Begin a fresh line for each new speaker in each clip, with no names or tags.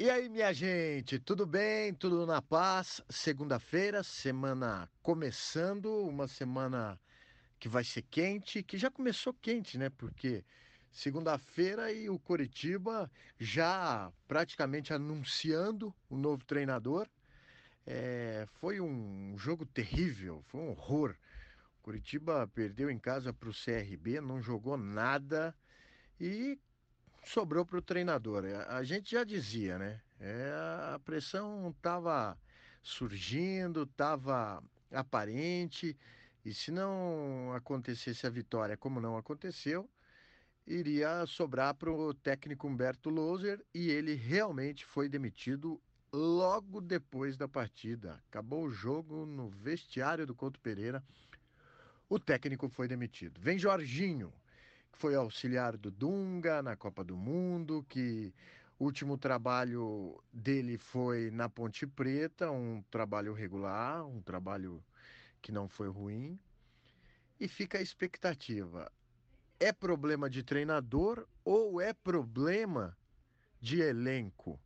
E aí, minha gente, tudo bem? Tudo na paz? Segunda-feira, semana começando, uma semana que vai ser quente, que já começou quente, né? Porque segunda-feira e o Coritiba já praticamente anunciando o novo treinador. É, foi um jogo terrível, foi um horror. O Curitiba perdeu em casa para o CRB, não jogou nada e sobrou para o treinador. A gente já dizia, né? É, a pressão estava surgindo, estava aparente, e se não acontecesse a vitória, como não aconteceu, iria sobrar para o técnico Humberto Loser e ele realmente foi demitido logo depois da partida. Acabou o jogo no vestiário do Couto Pereira. O técnico foi demitido. Vem Jorginho, que foi auxiliar do Dunga na Copa do Mundo, que o último trabalho dele foi na Ponte Preta, um trabalho regular, um trabalho que não foi ruim. E fica a expectativa: é problema de treinador ou é problema de elenco?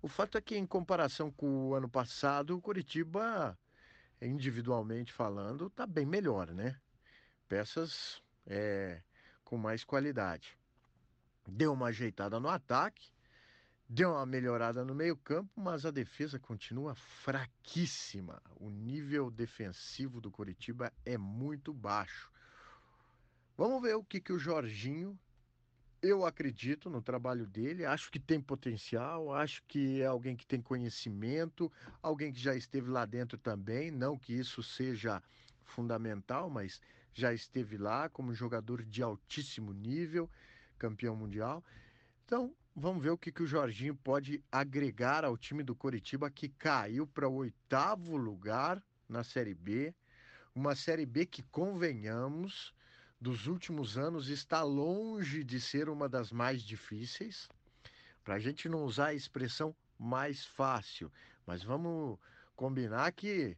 O fato é que, em comparação com o ano passado, o Curitiba, individualmente falando, está bem melhor, né? Peças é, com mais qualidade. Deu uma ajeitada no ataque, deu uma melhorada no meio-campo, mas a defesa continua fraquíssima. O nível defensivo do Curitiba é muito baixo. Vamos ver o que, que o Jorginho eu acredito no trabalho dele, acho que tem potencial, acho que é alguém que tem conhecimento, alguém que já esteve lá dentro também, não que isso seja fundamental, mas já esteve lá como jogador de altíssimo nível, campeão mundial. Então, vamos ver o que, que o Jorginho pode agregar ao time do Coritiba, que caiu para o oitavo lugar na Série B. Uma Série B que, convenhamos, dos últimos anos está longe de ser uma das mais difíceis. Para a gente não usar a expressão mais fácil, mas vamos combinar que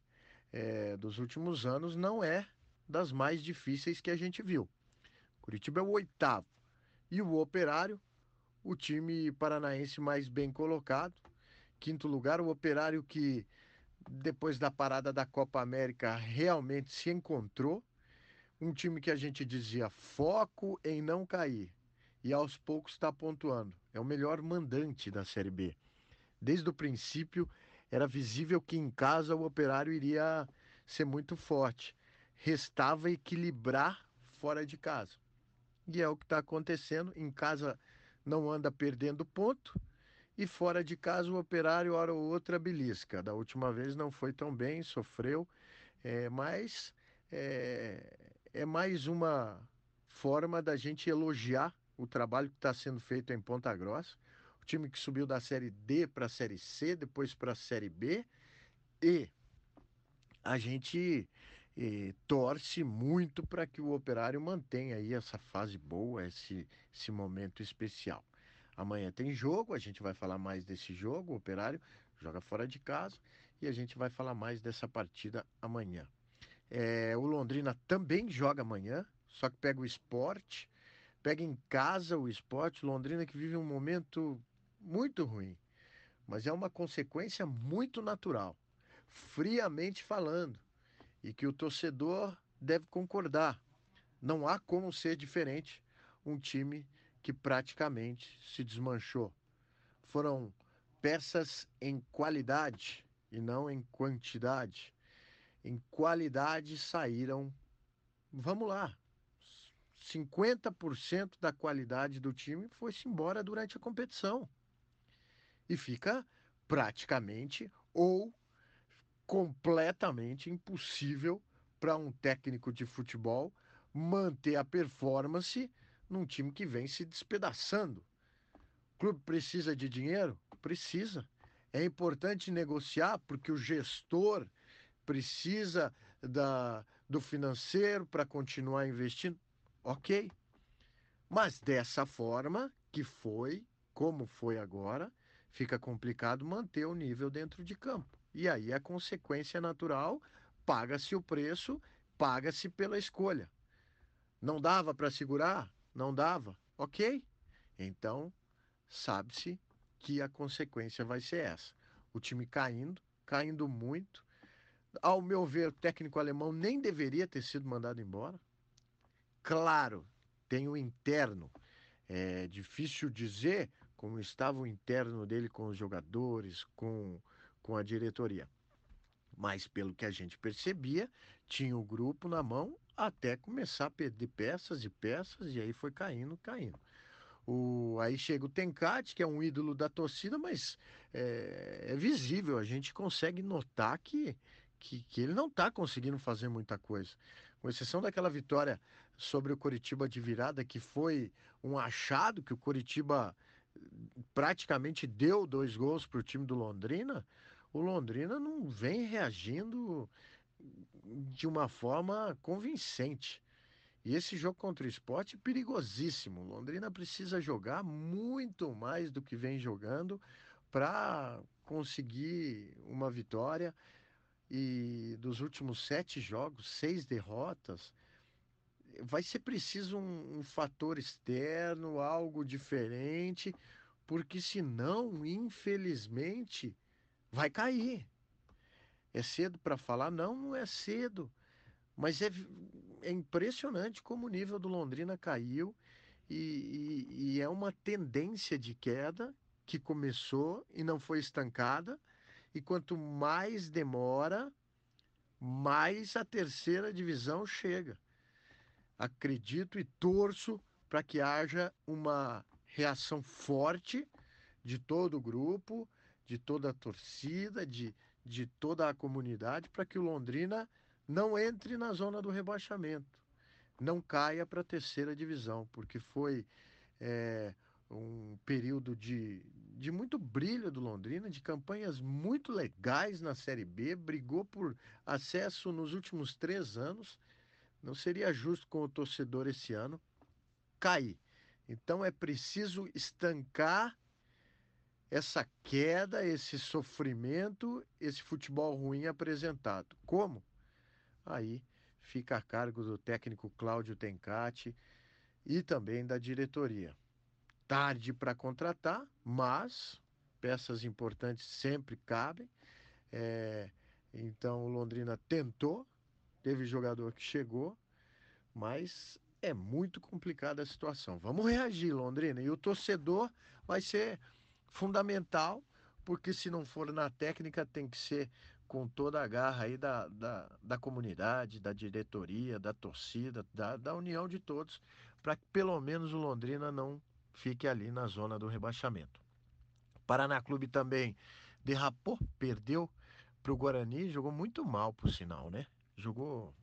é, dos últimos anos não é das mais difíceis que a gente viu. Curitiba é o oitavo e o Operário, o time paranaense mais bem colocado. Quinto lugar, o Operário que depois da parada da Copa América realmente se encontrou um time que a gente dizia foco em não cair e aos poucos está pontuando. É o melhor mandante da Série B. Desde o princípio era visível que em casa o operário iria ser muito forte. Restava equilibrar fora de casa. E é o que está acontecendo. Em casa não anda perdendo ponto. E fora de casa o operário, hora ou outra, belisca. Da última vez não foi tão bem, sofreu. É, mas é, é mais uma forma da gente elogiar o trabalho que está sendo feito em Ponta Grossa. O time que subiu da Série D para a Série C, depois para a Série B. E a gente eh, torce muito para que o Operário mantenha aí essa fase boa, esse, esse momento especial. Amanhã tem jogo, a gente vai falar mais desse jogo. O Operário joga fora de casa e a gente vai falar mais dessa partida amanhã. É, o Londrina também joga amanhã, só que pega o esporte, pega em casa o esporte. Londrina que vive um momento muito ruim, mas é uma consequência muito natural, friamente falando, e que o torcedor deve concordar. Não há como ser diferente um time que praticamente se desmanchou. Foram peças em qualidade e não em quantidade em qualidade saíram, vamos lá, 50% da qualidade do time foi-se embora durante a competição. E fica praticamente ou completamente impossível para um técnico de futebol manter a performance num time que vem se despedaçando. O clube precisa de dinheiro? Precisa. É importante negociar porque o gestor precisa da, do financeiro para continuar investindo. Ok. Mas dessa forma que foi, como foi agora, fica complicado manter o nível dentro de campo. E aí a consequência natural, paga-se o preço, paga-se pela escolha. Não dava para segurar? Não dava. Ok. Então, sabe-se que a consequência vai ser essa. O time caindo, caindo muito. Ao meu ver, o técnico alemão nem deveria ter sido mandado embora. Claro, tem o interno. É difícil dizer como estava o interno dele com os jogadores, com, com a diretoria. Mas pelo que a gente percebia, tinha o grupo na mão até começar a perder peças e peças, e aí foi caindo, caindo. O, aí chega o Tencate, que é um ídolo da torcida, mas é, é visível, a gente consegue notar que, que, que ele não está conseguindo fazer muita coisa. Com exceção daquela vitória sobre o Coritiba de virada, que foi um achado que o Coritiba praticamente deu dois gols para o time do Londrina, o Londrina não vem reagindo de uma forma convincente. E esse jogo contra o esporte é perigosíssimo. Londrina precisa jogar muito mais do que vem jogando para conseguir uma vitória. E dos últimos sete jogos, seis derrotas, vai ser preciso um, um fator externo, algo diferente, porque senão, infelizmente, vai cair. É cedo para falar? Não, não é cedo. Mas é, é impressionante como o nível do Londrina caiu e, e, e é uma tendência de queda que começou e não foi estancada. E quanto mais demora, mais a terceira divisão chega. Acredito e torço para que haja uma reação forte de todo o grupo, de toda a torcida, de, de toda a comunidade, para que o Londrina não entre na zona do rebaixamento, não caia para a terceira divisão, porque foi é, um período de, de muito brilho do Londrina, de campanhas muito legais na Série B, brigou por acesso nos últimos três anos. Não seria justo com o torcedor esse ano cair. Então é preciso estancar essa queda, esse sofrimento, esse futebol ruim apresentado. Como? Aí fica a cargo do técnico Cláudio Tencati e também da diretoria. Tarde para contratar, mas peças importantes sempre cabem. É, então o Londrina tentou, teve jogador que chegou, mas é muito complicada a situação. Vamos reagir, Londrina. E o torcedor vai ser fundamental, porque se não for na técnica, tem que ser com toda a garra aí da, da, da comunidade, da diretoria, da torcida, da, da união de todos, para que pelo menos o Londrina não fique ali na zona do rebaixamento. Paraná Clube também derrapou, perdeu para o Guarani, jogou muito mal, por sinal, né? Jogou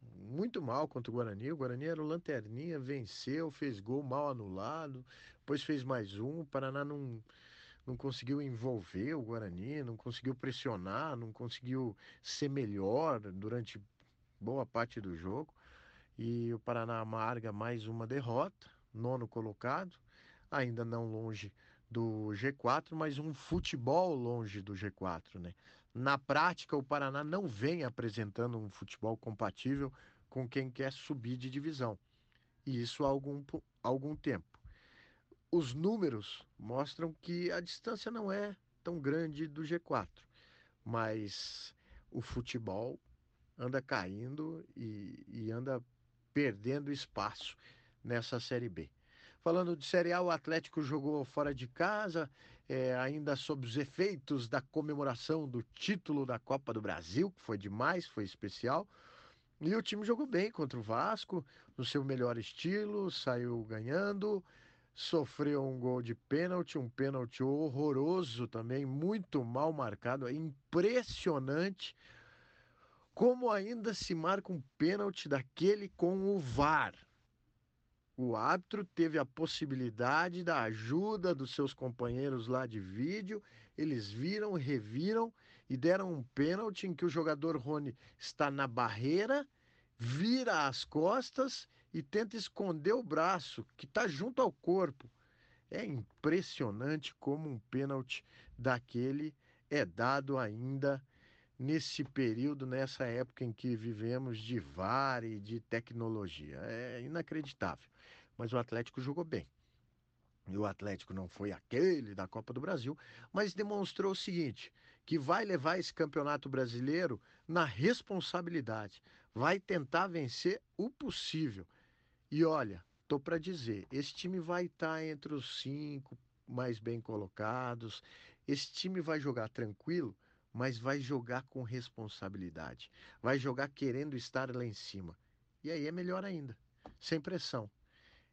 muito mal contra o Guarani. O Guarani era o lanterninha, venceu, fez gol mal anulado, depois fez mais um. O Paraná não não conseguiu envolver o Guarani, não conseguiu pressionar, não conseguiu ser melhor durante boa parte do jogo. E o Paraná amarga mais uma derrota, nono colocado, ainda não longe do G4, mas um futebol longe do G4, né? Na prática, o Paraná não vem apresentando um futebol compatível com quem quer subir de divisão. E isso há algum, algum tempo os números mostram que a distância não é tão grande do G4, mas o futebol anda caindo e, e anda perdendo espaço nessa Série B. Falando de Série A, o Atlético jogou fora de casa, é, ainda sob os efeitos da comemoração do título da Copa do Brasil, que foi demais, foi especial. E o time jogou bem contra o Vasco, no seu melhor estilo, saiu ganhando sofreu um gol de pênalti, um pênalti horroroso também, muito mal marcado, é impressionante como ainda se marca um pênalti daquele com o VAR. O árbitro teve a possibilidade da ajuda dos seus companheiros lá de vídeo, eles viram, reviram e deram um pênalti em que o jogador Rony está na barreira, vira as costas e tenta esconder o braço, que está junto ao corpo. É impressionante como um pênalti daquele é dado ainda nesse período, nessa época em que vivemos de VAR e de tecnologia. É inacreditável. Mas o Atlético jogou bem. e o Atlético não foi aquele da Copa do Brasil, mas demonstrou o seguinte: que vai levar esse campeonato brasileiro na responsabilidade, vai tentar vencer o possível. E olha, tô para dizer, esse time vai estar tá entre os cinco mais bem colocados. Esse time vai jogar tranquilo, mas vai jogar com responsabilidade. Vai jogar querendo estar lá em cima. E aí é melhor ainda, sem pressão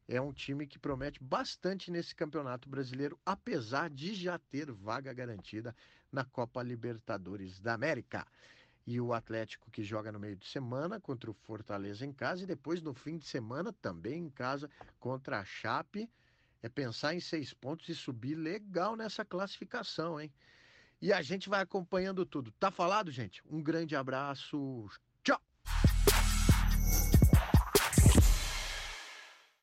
é um time que promete bastante nesse Campeonato Brasileiro, apesar de já ter vaga garantida na Copa Libertadores da América. E o Atlético que joga no meio de semana contra o Fortaleza em casa e depois no fim de semana também em casa contra a Chape. É pensar em seis pontos e subir legal nessa classificação, hein? E a gente vai acompanhando tudo. Tá falado, gente? Um grande abraço.